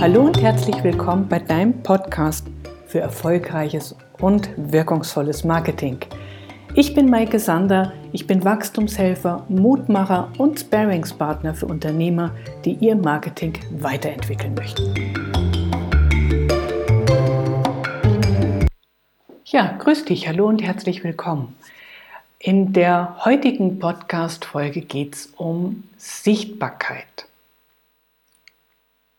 Hallo und herzlich willkommen bei deinem Podcast für erfolgreiches und wirkungsvolles Marketing. Ich bin Maike Sander, ich bin Wachstumshelfer, Mutmacher und Sparingspartner für Unternehmer, die ihr Marketing weiterentwickeln möchten. Ja, grüß dich, hallo und herzlich willkommen. In der heutigen Podcast-Folge geht es um Sichtbarkeit.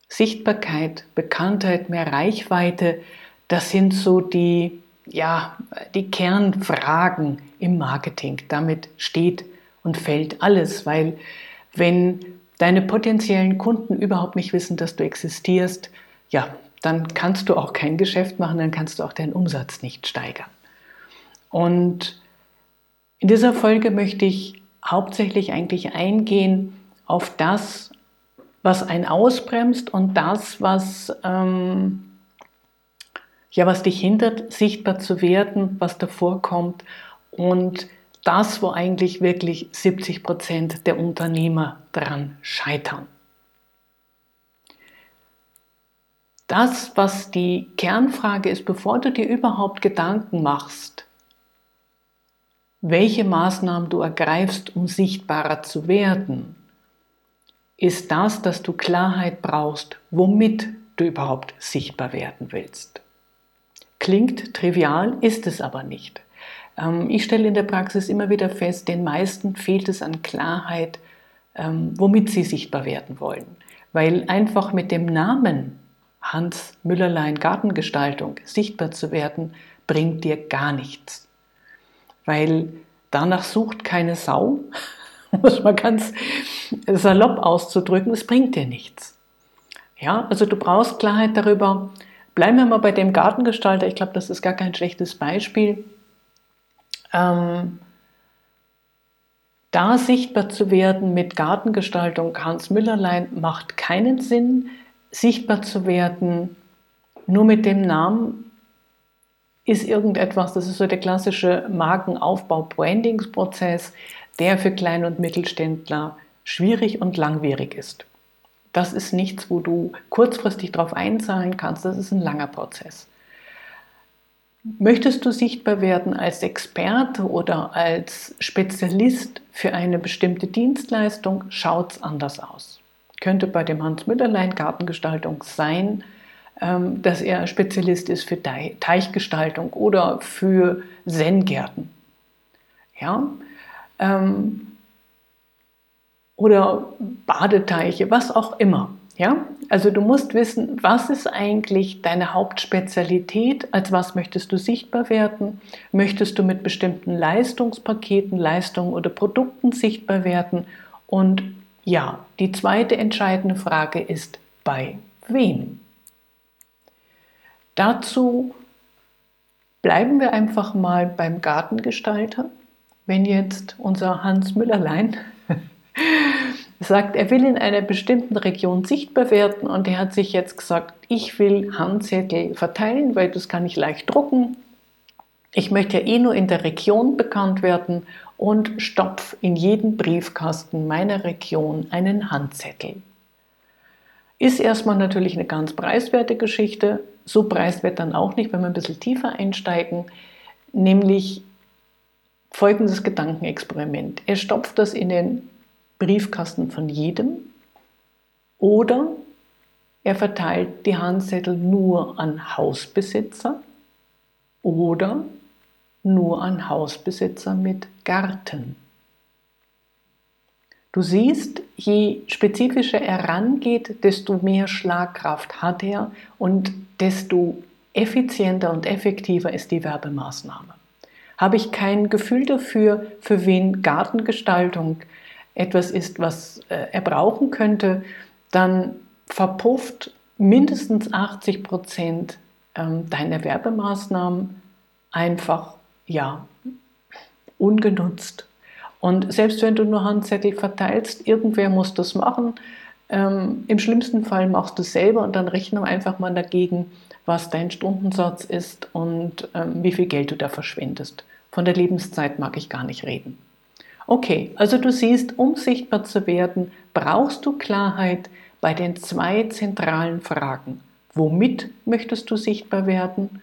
Sichtbarkeit, Bekanntheit, mehr Reichweite, das sind so die, ja, die Kernfragen im Marketing. Damit steht und fällt alles, weil wenn deine potenziellen Kunden überhaupt nicht wissen, dass du existierst, ja, dann kannst du auch kein Geschäft machen, dann kannst du auch deinen Umsatz nicht steigern. Und in dieser Folge möchte ich hauptsächlich eigentlich eingehen auf das, was einen ausbremst und das, was, ähm, ja, was dich hindert, sichtbar zu werden, was davor kommt und das, wo eigentlich wirklich 70 Prozent der Unternehmer dran scheitern. Das, was die Kernfrage ist, bevor du dir überhaupt Gedanken machst, welche Maßnahmen du ergreifst, um sichtbarer zu werden, ist das, dass du Klarheit brauchst, womit du überhaupt sichtbar werden willst. Klingt trivial, ist es aber nicht. Ähm, ich stelle in der Praxis immer wieder fest, den meisten fehlt es an Klarheit, ähm, womit sie sichtbar werden wollen. Weil einfach mit dem Namen Hans Müllerlein Gartengestaltung sichtbar zu werden, bringt dir gar nichts. Weil danach sucht keine Sau, muss man ganz salopp auszudrücken, es bringt dir nichts. Ja, also du brauchst Klarheit darüber. Bleiben wir mal bei dem Gartengestalter. Ich glaube, das ist gar kein schlechtes Beispiel. Ähm, da sichtbar zu werden mit Gartengestaltung Hans Müllerlein macht keinen Sinn. Sichtbar zu werden nur mit dem Namen ist irgendetwas, das ist so der klassische Markenaufbau-Brandingsprozess der für Klein- und Mittelständler schwierig und langwierig ist. Das ist nichts, wo du kurzfristig darauf einzahlen kannst, das ist ein langer Prozess. Möchtest du sichtbar werden als Experte oder als Spezialist für eine bestimmte Dienstleistung, schaut es anders aus. Könnte bei dem Hans Mütterlein Gartengestaltung sein, ähm, dass er Spezialist ist für Teichgestaltung oder für Zen-Gärten. Ja, ähm, oder Badeteiche, was auch immer. Ja? Also du musst wissen, was ist eigentlich deine Hauptspezialität, als was möchtest du sichtbar werden? Möchtest du mit bestimmten Leistungspaketen, Leistungen oder Produkten sichtbar werden? Und ja, die zweite entscheidende Frage ist, bei wem? Dazu bleiben wir einfach mal beim Gartengestalter wenn jetzt unser Hans Müllerlein sagt, er will in einer bestimmten Region sichtbar werden und er hat sich jetzt gesagt, ich will Handzettel verteilen, weil das kann ich leicht drucken. Ich möchte ja eh nur in der Region bekannt werden und stopf in jeden Briefkasten meiner Region einen Handzettel. Ist erstmal natürlich eine ganz preiswerte Geschichte. So preiswert dann auch nicht, wenn wir ein bisschen tiefer einsteigen. Nämlich folgendes Gedankenexperiment. Er stopft das in den Briefkasten von jedem oder er verteilt die Handzettel nur an Hausbesitzer oder nur an Hausbesitzer mit Garten. Du siehst, je spezifischer er rangeht, desto mehr Schlagkraft hat er und desto effizienter und effektiver ist die Werbemaßnahme. Habe ich kein Gefühl dafür, für wen Gartengestaltung etwas ist, was äh, er brauchen könnte, dann verpufft mindestens 80 Prozent ähm, deiner Werbemaßnahmen einfach ja ungenutzt. Und selbst wenn du nur Handzettel verteilst, irgendwer muss das machen. Ähm, Im schlimmsten Fall machst du es selber und dann rechne einfach mal dagegen, was dein Stundensatz ist und ähm, wie viel Geld du da verschwendest. Von der Lebenszeit mag ich gar nicht reden. Okay, also du siehst, um sichtbar zu werden, brauchst du Klarheit, bei den zwei zentralen Fragen. Womit möchtest du sichtbar werden?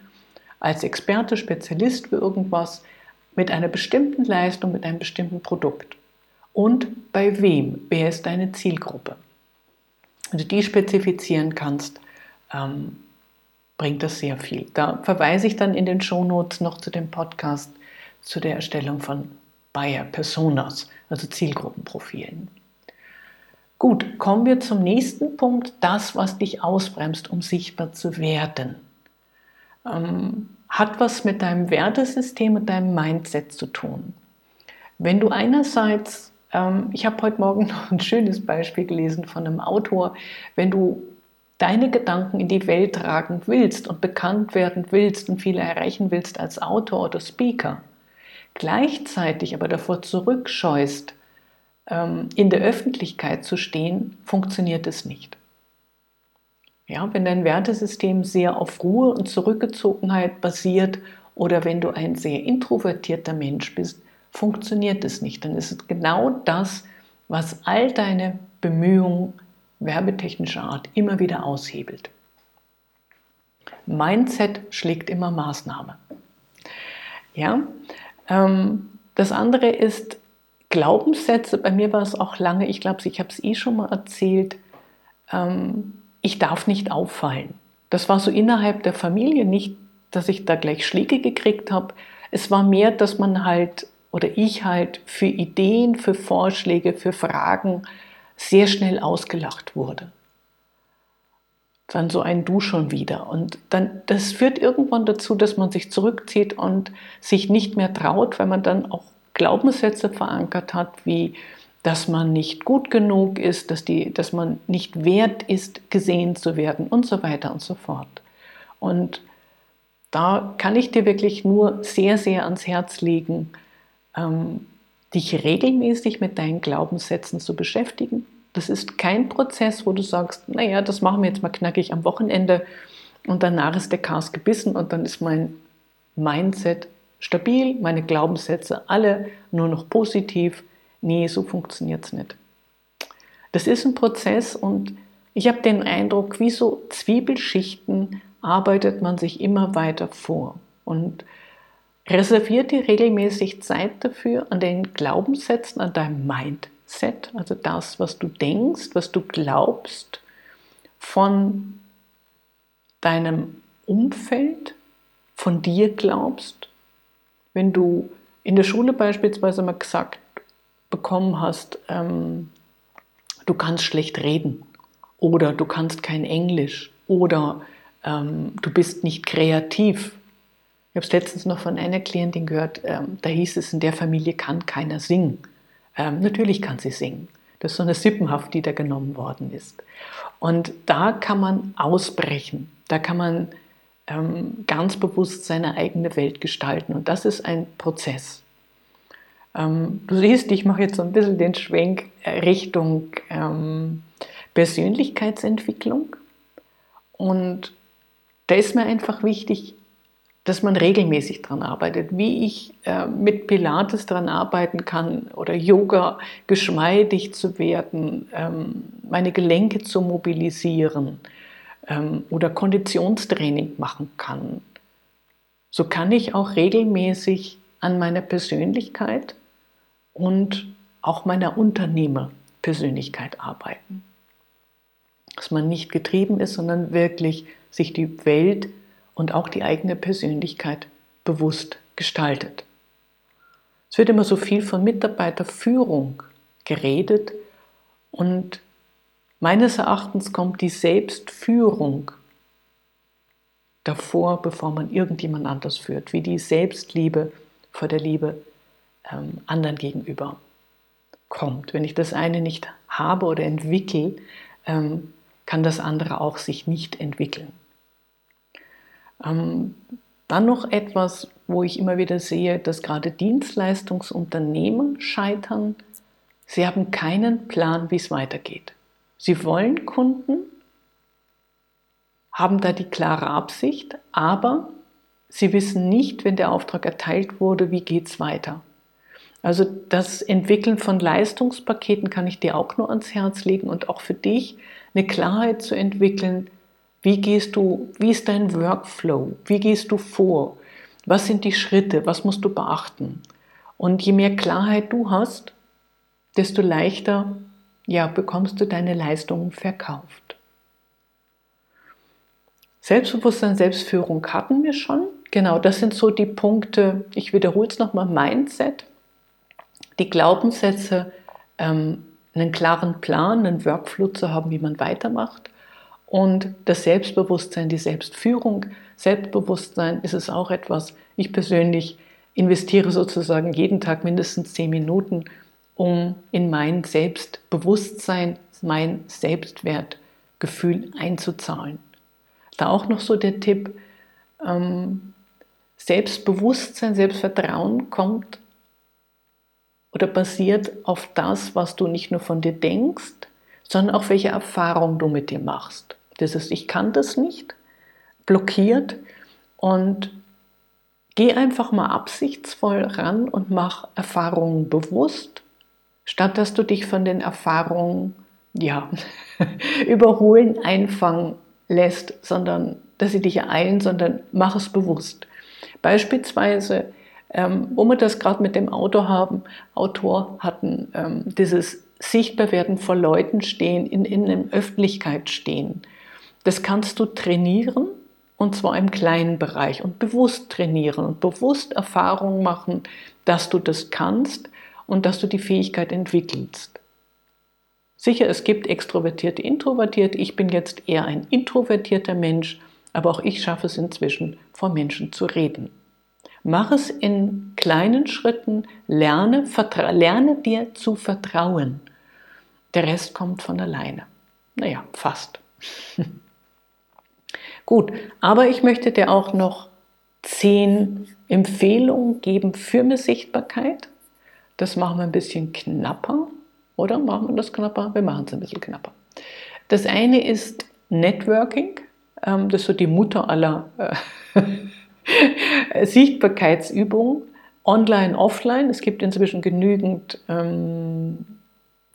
Als Experte, Spezialist für irgendwas, mit einer bestimmten Leistung, mit einem bestimmten Produkt. Und bei wem? Wer ist deine Zielgruppe? Wenn du die spezifizieren kannst, ähm, bringt das sehr viel. Da verweise ich dann in den Shownotes noch zu dem Podcast zu der Erstellung von Buyer Personas, also Zielgruppenprofilen. Gut, kommen wir zum nächsten Punkt, das, was dich ausbremst, um sichtbar zu werden. Ähm, hat was mit deinem Wertesystem, mit deinem Mindset zu tun. Wenn du einerseits, ich habe heute Morgen noch ein schönes Beispiel gelesen von einem Autor, wenn du deine Gedanken in die Welt tragen willst und bekannt werden willst und viele erreichen willst als Autor oder Speaker, gleichzeitig aber davor zurückscheust, ähm, in der Öffentlichkeit zu stehen, funktioniert es nicht. Ja, wenn dein Wertesystem sehr auf Ruhe und Zurückgezogenheit basiert oder wenn du ein sehr introvertierter Mensch bist, funktioniert es nicht. Dann ist es genau das, was all deine Bemühungen werbetechnischer Art immer wieder aushebelt. Mindset schlägt immer Maßnahme. Ja, ähm, das andere ist Glaubenssätze. Bei mir war es auch lange, ich glaube, ich habe es eh schon mal erzählt, ähm, ich darf nicht auffallen. Das war so innerhalb der Familie nicht, dass ich da gleich Schläge gekriegt habe. Es war mehr, dass man halt oder ich halt für Ideen, für Vorschläge, für Fragen sehr schnell ausgelacht wurde. Dann so ein Du schon wieder. Und dann, das führt irgendwann dazu, dass man sich zurückzieht und sich nicht mehr traut, weil man dann auch Glaubenssätze verankert hat, wie dass man nicht gut genug ist, dass, die, dass man nicht wert ist, gesehen zu werden und so weiter und so fort. Und da kann ich dir wirklich nur sehr, sehr ans Herz legen, ähm, dich regelmäßig mit deinen Glaubenssätzen zu beschäftigen. Das ist kein Prozess, wo du sagst, naja, das machen wir jetzt mal knackig am Wochenende und danach ist der Chaos gebissen und dann ist mein Mindset stabil, meine Glaubenssätze alle nur noch positiv nee, so funktioniert es nicht. Das ist ein Prozess und ich habe den Eindruck, wie so Zwiebelschichten arbeitet man sich immer weiter vor und reserviert dir regelmäßig Zeit dafür, an den Glaubenssätzen, an deinem Mindset, also das, was du denkst, was du glaubst, von deinem Umfeld, von dir glaubst. Wenn du in der Schule beispielsweise mal gesagt bekommen hast, ähm, du kannst schlecht reden oder du kannst kein Englisch oder ähm, du bist nicht kreativ. Ich habe es letztens noch von einer Klientin gehört, ähm, da hieß es, in der Familie kann keiner singen. Ähm, natürlich kann sie singen. Das ist so eine Sippenhaft, die da genommen worden ist. Und da kann man ausbrechen. Da kann man ähm, ganz bewusst seine eigene Welt gestalten. Und das ist ein Prozess. Ähm, du siehst, ich mache jetzt so ein bisschen den Schwenk Richtung ähm, Persönlichkeitsentwicklung. Und da ist mir einfach wichtig, dass man regelmäßig daran arbeitet, wie ich äh, mit Pilates daran arbeiten kann oder Yoga geschmeidig zu werden, ähm, meine Gelenke zu mobilisieren ähm, oder Konditionstraining machen kann. So kann ich auch regelmäßig an meiner Persönlichkeit und auch meiner Unternehmerpersönlichkeit arbeiten. Dass man nicht getrieben ist, sondern wirklich sich die Welt und auch die eigene Persönlichkeit bewusst gestaltet. Es wird immer so viel von Mitarbeiterführung geredet und meines Erachtens kommt die Selbstführung davor, bevor man irgendjemand anders führt, wie die Selbstliebe vor der Liebe ähm, anderen gegenüber kommt. Wenn ich das eine nicht habe oder entwickle, ähm, kann das andere auch sich nicht entwickeln. Ähm, dann noch etwas, wo ich immer wieder sehe, dass gerade Dienstleistungsunternehmen scheitern. Sie haben keinen Plan, wie es weitergeht. Sie wollen Kunden, haben da die klare Absicht, aber sie wissen nicht, wenn der Auftrag erteilt wurde, wie geht es weiter. Also das Entwickeln von Leistungspaketen kann ich dir auch nur ans Herz legen und auch für dich eine Klarheit zu entwickeln, wie gehst du, wie ist dein Workflow, wie gehst du vor, was sind die Schritte, was musst du beachten. Und je mehr Klarheit du hast, desto leichter ja, bekommst du deine Leistungen verkauft. Selbstbewusstsein, Selbstführung hatten wir schon. Genau, das sind so die Punkte, ich wiederhole es nochmal, Mindset, die Glaubenssätze, ähm, einen klaren Plan, einen Workflow zu haben, wie man weitermacht. Und das Selbstbewusstsein, die Selbstführung. Selbstbewusstsein ist es auch etwas, ich persönlich investiere sozusagen jeden Tag mindestens zehn Minuten, um in mein Selbstbewusstsein, mein Selbstwertgefühl einzuzahlen. Da auch noch so der Tipp, ähm, Selbstbewusstsein, Selbstvertrauen kommt oder basiert auf das, was du nicht nur von dir denkst, sondern auch welche Erfahrung du mit dir machst. Ist, ich kann das nicht, blockiert und geh einfach mal absichtsvoll ran und mach Erfahrungen bewusst, statt dass du dich von den Erfahrungen ja, überholen, einfangen lässt, sondern dass sie dich ereilen, sondern mach es bewusst. Beispielsweise, ähm, wo wir das gerade mit dem Auto haben, Autor hatten, ähm, dieses Sichtbarwerden vor Leuten stehen, in, in der Öffentlichkeit stehen. Das kannst du trainieren und zwar im kleinen Bereich und bewusst trainieren und bewusst Erfahrungen machen, dass du das kannst und dass du die Fähigkeit entwickelst. Sicher, es gibt extrovertierte, introvertierte. Ich bin jetzt eher ein introvertierter Mensch, aber auch ich schaffe es inzwischen, vor Menschen zu reden. Mach es in kleinen Schritten, lerne, lerne dir zu vertrauen. Der Rest kommt von alleine. Naja, fast. Gut, aber ich möchte dir auch noch zehn Empfehlungen geben für eine Sichtbarkeit. Das machen wir ein bisschen knapper. Oder machen wir das knapper? Wir machen es ein bisschen knapper. Das eine ist Networking. Ähm, das ist so die Mutter aller äh, Sichtbarkeitsübungen. Online, offline. Es gibt inzwischen genügend ähm,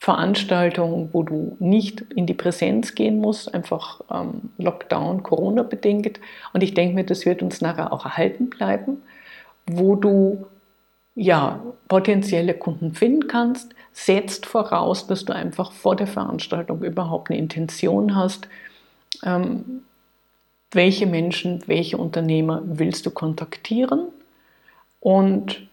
Veranstaltungen, wo du nicht in die Präsenz gehen musst, einfach ähm, Lockdown, Corona bedingt. Und ich denke mir, das wird uns nachher auch erhalten bleiben, wo du ja, potenzielle Kunden finden kannst, setzt voraus, dass du einfach vor der Veranstaltung überhaupt eine Intention hast, ähm, welche Menschen, welche Unternehmer willst du kontaktieren und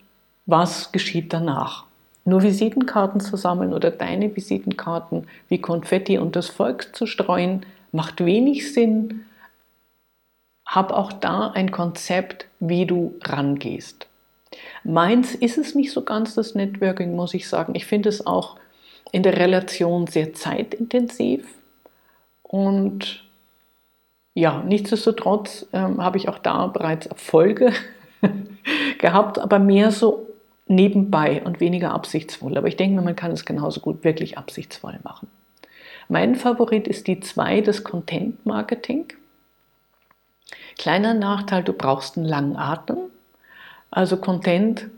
was geschieht danach. Nur Visitenkarten zu sammeln oder deine Visitenkarten wie Konfetti und das Volk zu streuen, macht wenig Sinn. Hab auch da ein Konzept, wie du rangehst. Meins ist es nicht so ganz, das Networking, muss ich sagen. Ich finde es auch in der Relation sehr zeitintensiv. Und ja, nichtsdestotrotz ähm, habe ich auch da bereits Erfolge gehabt, aber mehr so nebenbei und weniger absichtsvoll. Aber ich denke man kann es genauso gut wirklich absichtsvoll machen. Mein Favorit ist die 2, das Content Marketing. Kleiner Nachteil, du brauchst einen langen Atem. Also Content,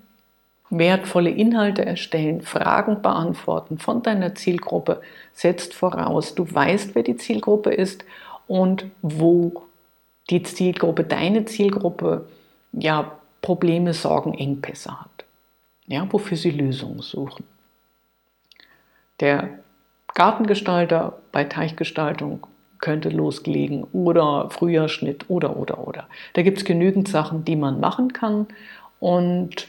wertvolle Inhalte erstellen, Fragen beantworten von deiner Zielgruppe setzt voraus, du weißt, wer die Zielgruppe ist und wo die Zielgruppe, deine Zielgruppe, ja, Probleme, Sorgen, Engpässe hat. Ja, wofür sie Lösungen suchen. Der Gartengestalter bei Teichgestaltung könnte loslegen oder Frühjahrschnitt oder oder oder. Da gibt es genügend Sachen, die man machen kann und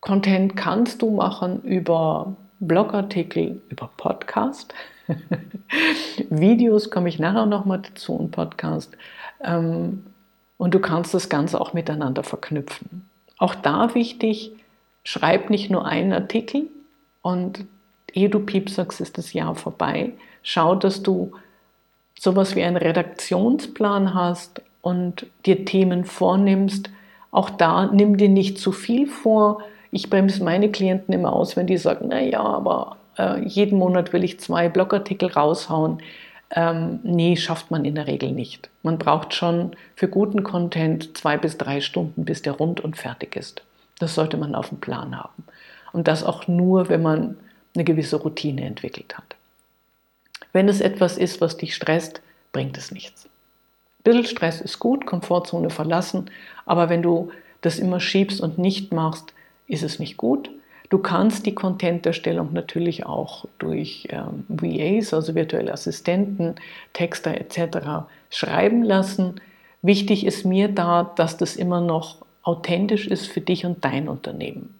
Content kannst du machen über Blogartikel, über Podcast. Videos komme ich nachher nochmal dazu und Podcast. Ähm, und du kannst das Ganze auch miteinander verknüpfen. Auch da wichtig, schreib nicht nur einen Artikel und ehe du Piep sagst, ist das Jahr vorbei. Schau, dass du sowas wie einen Redaktionsplan hast und dir Themen vornimmst, auch da nimm dir nicht zu viel vor. Ich bremse meine Klienten immer aus, wenn die sagen, naja, aber äh, jeden Monat will ich zwei Blogartikel raushauen. Ähm, nee, schafft man in der Regel nicht. Man braucht schon für guten Content zwei bis drei Stunden, bis der rund und fertig ist. Das sollte man auf dem Plan haben. Und das auch nur, wenn man eine gewisse Routine entwickelt hat. Wenn es etwas ist, was dich stresst, bringt es nichts. Ein bisschen Stress ist gut, Komfortzone verlassen, aber wenn du das immer schiebst und nicht machst, ist es nicht gut. Du kannst die Content-Erstellung natürlich auch durch ähm, VAs, also virtuelle Assistenten, Texter etc. schreiben lassen. Wichtig ist mir da, dass das immer noch authentisch ist für dich und dein Unternehmen.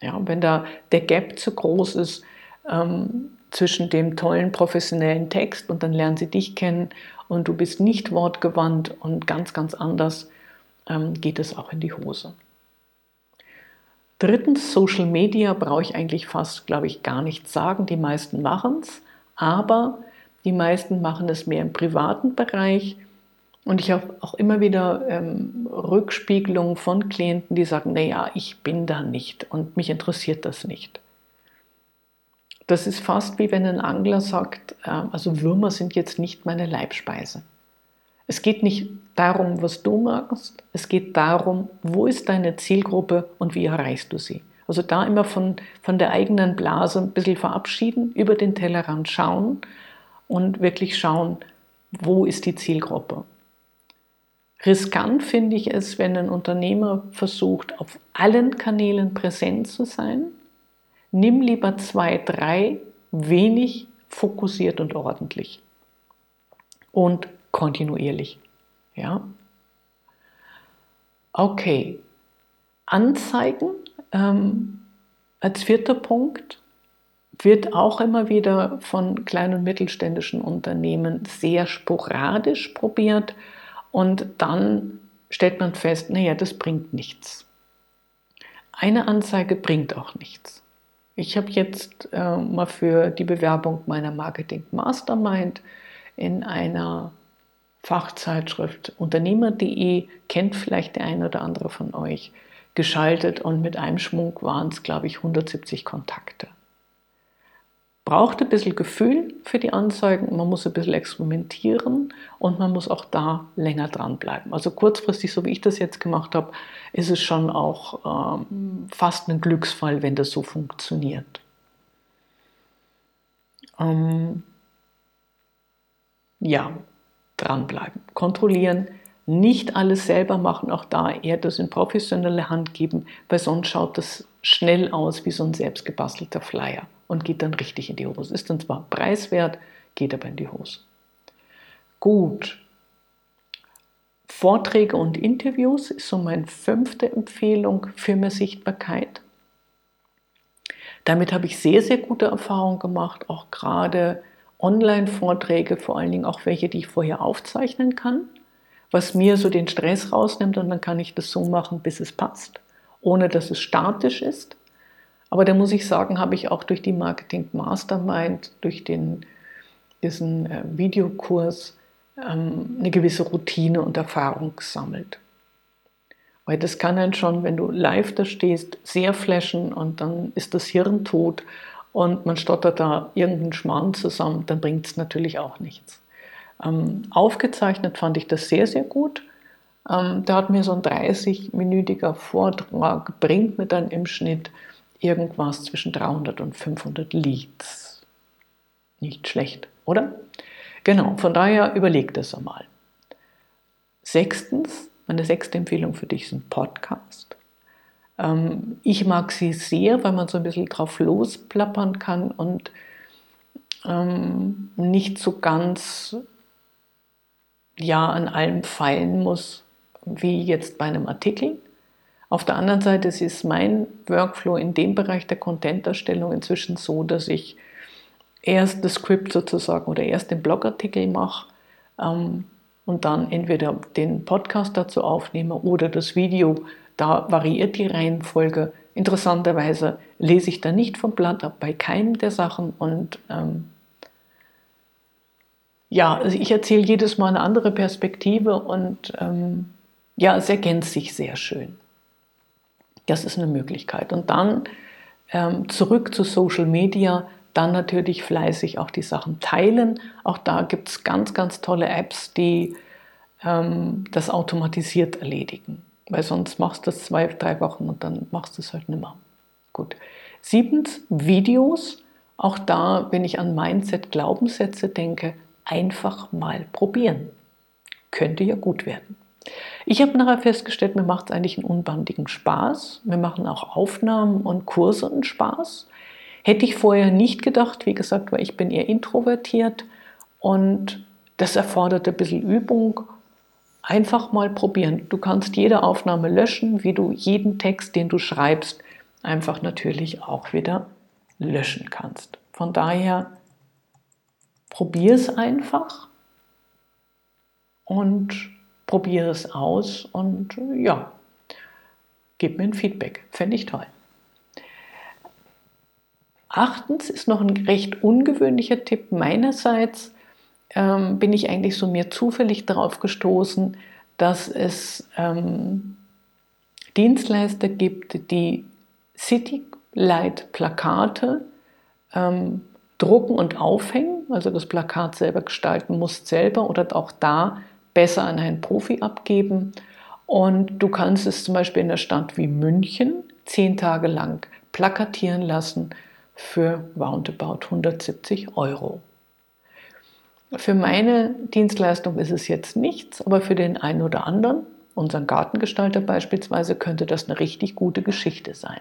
Ja, wenn da der Gap zu groß ist ähm, zwischen dem tollen professionellen Text und dann lernen sie dich kennen und du bist nicht wortgewandt und ganz, ganz anders, ähm, geht es auch in die Hose. Drittens, Social Media brauche ich eigentlich fast, glaube ich, gar nichts sagen. Die meisten machen es, aber die meisten machen es mehr im privaten Bereich. Und ich habe auch immer wieder ähm, Rückspiegelungen von Klienten, die sagen, naja, ich bin da nicht und mich interessiert das nicht. Das ist fast wie wenn ein Angler sagt, äh, also Würmer sind jetzt nicht meine Leibspeise. Es geht nicht darum, was du magst, es geht darum, wo ist deine Zielgruppe und wie erreichst du sie. Also da immer von, von der eigenen Blase ein bisschen verabschieden, über den Tellerrand schauen und wirklich schauen, wo ist die Zielgruppe. Riskant finde ich es, wenn ein Unternehmer versucht, auf allen Kanälen präsent zu sein. Nimm lieber zwei, drei, wenig fokussiert und ordentlich. Und kontinuierlich. Ja? Okay. Anzeigen ähm, als vierter Punkt wird auch immer wieder von kleinen und mittelständischen Unternehmen sehr sporadisch probiert und dann stellt man fest, naja, das bringt nichts. Eine Anzeige bringt auch nichts. Ich habe jetzt äh, mal für die Bewerbung meiner Marketing Mastermind in einer Fachzeitschrift Unternehmer.de, kennt vielleicht der ein oder andere von euch, geschaltet und mit einem Schmuck waren es, glaube ich, 170 Kontakte. Braucht ein bisschen Gefühl für die Anzeigen, man muss ein bisschen experimentieren und man muss auch da länger dranbleiben. Also kurzfristig, so wie ich das jetzt gemacht habe, ist es schon auch ähm, fast ein Glücksfall, wenn das so funktioniert. Ähm, ja, dranbleiben, kontrollieren, nicht alles selber machen, auch da eher das in professionelle Hand geben, weil sonst schaut das schnell aus wie so ein selbstgebastelter Flyer und geht dann richtig in die Hose. Ist dann zwar preiswert, geht aber in die Hose. Gut. Vorträge und Interviews ist so meine fünfte Empfehlung für mehr Sichtbarkeit. Damit habe ich sehr, sehr gute Erfahrungen gemacht, auch gerade Online-Vorträge, vor allen Dingen auch welche, die ich vorher aufzeichnen kann, was mir so den Stress rausnimmt und dann kann ich das so machen, bis es passt, ohne dass es statisch ist. Aber da muss ich sagen, habe ich auch durch die Marketing Mastermind, durch den, diesen äh, Videokurs ähm, eine gewisse Routine und Erfahrung gesammelt. Weil das kann dann schon, wenn du live da stehst, sehr flashen und dann ist das Hirn tot und man stottert da irgendeinen Schmarrn zusammen, dann bringt es natürlich auch nichts. Ähm, aufgezeichnet fand ich das sehr, sehr gut. Ähm, da hat mir so ein 30-minütiger Vortrag, bringt mir dann im Schnitt irgendwas zwischen 300 und 500 Leads. Nicht schlecht, oder? Genau, von daher überleg das einmal. Sechstens, meine sechste Empfehlung für dich ist ein Podcast. Ähm, ich mag sie sehr, weil man so ein bisschen drauf losplappern kann und ähm, nicht so ganz ja an allem feilen muss, wie jetzt bei einem Artikel. Auf der anderen Seite ist mein Workflow in dem Bereich der Content-Erstellung inzwischen so, dass ich erst das Skript sozusagen oder erst den Blogartikel mache ähm, und dann entweder den Podcast dazu aufnehme oder das Video da variiert die Reihenfolge. Interessanterweise lese ich da nicht vom Blatt ab bei keinem der Sachen und ähm, ja, also ich erzähle jedes Mal eine andere Perspektive und ähm, ja, es ergänzt sich sehr schön. Das ist eine Möglichkeit. Und dann ähm, zurück zu Social Media, dann natürlich fleißig auch die Sachen teilen. Auch da gibt es ganz, ganz tolle Apps, die ähm, das automatisiert erledigen. Weil sonst machst du das zwei, drei Wochen und dann machst du es halt nicht mehr. Gut. Siebtens, Videos. Auch da, wenn ich an Mindset, Glaubenssätze denke, einfach mal probieren. Könnte ja gut werden. Ich habe nachher festgestellt, mir macht es eigentlich einen unbandigen Spaß. Wir machen auch Aufnahmen und Kurse einen Spaß. Hätte ich vorher nicht gedacht, wie gesagt, weil ich bin eher introvertiert und das erfordert ein bisschen Übung. Einfach mal probieren. Du kannst jede Aufnahme löschen, wie du jeden Text, den du schreibst, einfach natürlich auch wieder löschen kannst. Von daher probier es einfach und probiere es aus und ja, gib mir ein Feedback. Fände ich toll. Achtens ist noch ein recht ungewöhnlicher Tipp meinerseits, ähm, bin ich eigentlich so mir zufällig darauf gestoßen, dass es ähm, Dienstleister gibt, die City-Light-Plakate ähm, drucken und aufhängen, also das Plakat selber gestalten musst selber oder auch da besser an einen Profi abgeben. Und du kannst es zum Beispiel in einer Stadt wie München zehn Tage lang plakatieren lassen für roundabout 170 Euro. Für meine Dienstleistung ist es jetzt nichts, aber für den einen oder anderen, unseren Gartengestalter beispielsweise, könnte das eine richtig gute Geschichte sein.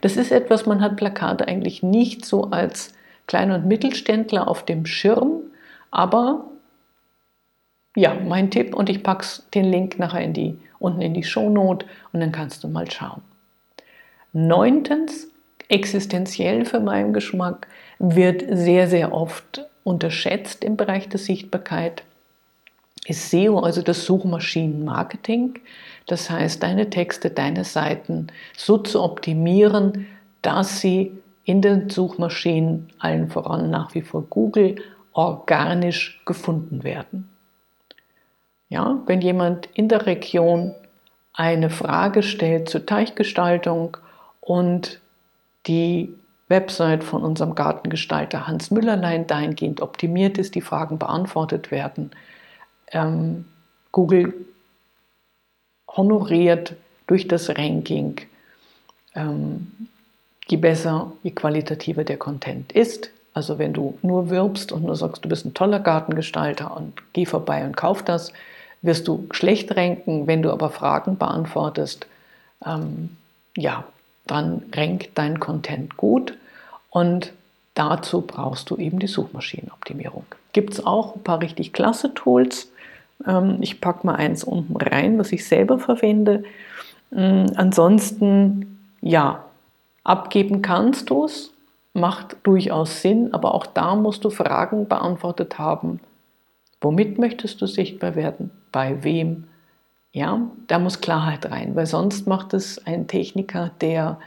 Das ist etwas, man hat Plakate eigentlich nicht so als Klein- und Mittelständler auf dem Schirm, aber ja, mein Tipp und ich packe den Link nachher in die, unten in die Shownote und dann kannst du mal schauen. Neuntens, existenziell für meinen Geschmack, wird sehr, sehr oft unterschätzt im Bereich der Sichtbarkeit, ist SEO, also das Suchmaschinenmarketing. Das heißt, deine Texte, deine Seiten so zu optimieren, dass sie in den Suchmaschinen, allen voran nach wie vor Google, organisch gefunden werden. Ja, wenn jemand in der Region eine Frage stellt zur Teichgestaltung und die Website von unserem Gartengestalter Hans Müllerlein dahingehend optimiert ist, die Fragen beantwortet werden, ähm, Google honoriert durch das Ranking, ähm, je besser, je qualitativer der Content ist. Also wenn du nur wirbst und nur sagst, du bist ein toller Gartengestalter und geh vorbei und kauf das, wirst du schlecht ranken. Wenn du aber Fragen beantwortest, ähm, ja, dann rankt dein Content gut und dazu brauchst du eben die Suchmaschinenoptimierung. Gibt es auch ein paar richtig klasse Tools. Ähm, ich packe mal eins unten rein, was ich selber verwende. Ähm, ansonsten, ja, abgeben kannst du es, macht durchaus Sinn, aber auch da musst du Fragen beantwortet haben. Womit möchtest du sichtbar werden? bei wem. Ja, da muss Klarheit rein, weil sonst macht es ein Techniker, der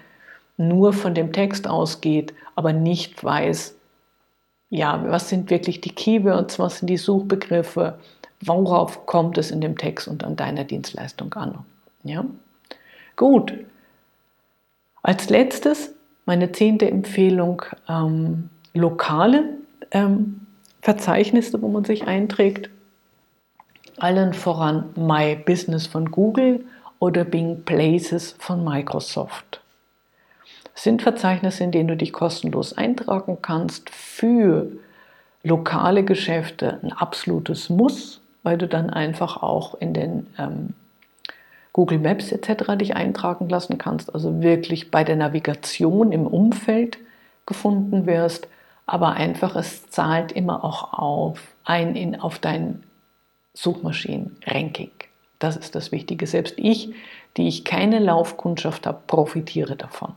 nur von dem Text ausgeht, aber nicht weiß, ja, was sind wirklich die Keywords, was sind die Suchbegriffe, worauf kommt es in dem Text und an deiner Dienstleistung an. Ja? Gut. Als letztes meine zehnte Empfehlung, ähm, lokale ähm, Verzeichnisse, wo man sich einträgt allen voran My Business von Google oder Bing Places von Microsoft. Das sind Verzeichnisse, in denen du dich kostenlos eintragen kannst für lokale Geschäfte ein absolutes Muss, weil du dann einfach auch in den ähm, Google Maps etc. dich eintragen lassen kannst, also wirklich bei der Navigation im Umfeld gefunden wirst, aber einfach es zahlt immer auch auf ein in, auf dein Suchmaschinen-Ranking. Das ist das Wichtige. Selbst ich, die ich keine Laufkundschaft habe, profitiere davon.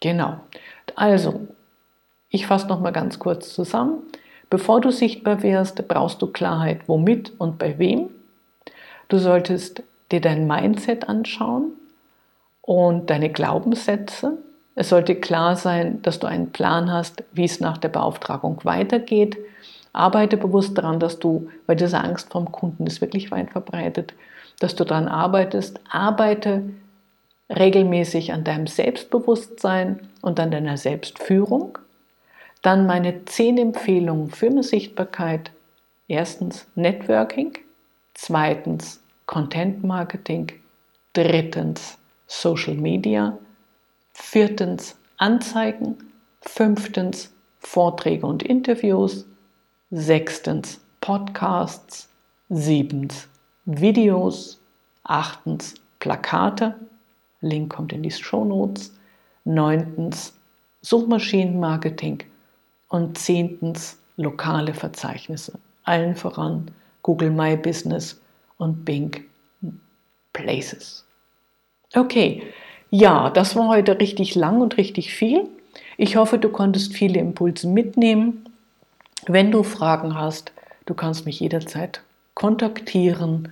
Genau. Also, ich fasse noch mal ganz kurz zusammen. Bevor du sichtbar wirst, brauchst du Klarheit, womit und bei wem. Du solltest dir dein Mindset anschauen und deine Glaubenssätze. Es sollte klar sein, dass du einen Plan hast, wie es nach der Beauftragung weitergeht Arbeite bewusst daran, dass du, weil diese Angst vom Kunden ist wirklich weit verbreitet, dass du daran arbeitest. Arbeite regelmäßig an deinem Selbstbewusstsein und an deiner Selbstführung. Dann meine zehn Empfehlungen für eine Sichtbarkeit. Erstens Networking, zweitens Content Marketing, drittens Social Media, viertens Anzeigen. Fünftens Vorträge und Interviews. Sechstens Podcasts. Siebtens Videos. Achtens Plakate. Link kommt in die Show Notes. Neuntens Suchmaschinenmarketing. Und zehntens lokale Verzeichnisse. Allen voran Google My Business und Bing Places. Okay, ja, das war heute richtig lang und richtig viel. Ich hoffe, du konntest viele Impulse mitnehmen. Wenn du Fragen hast, du kannst mich jederzeit kontaktieren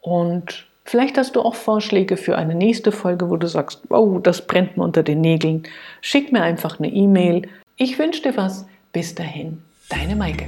und vielleicht hast du auch Vorschläge für eine nächste Folge, wo du sagst, oh, das brennt mir unter den Nägeln. Schick mir einfach eine E-Mail. Ich wünsche dir was. Bis dahin, deine Maike.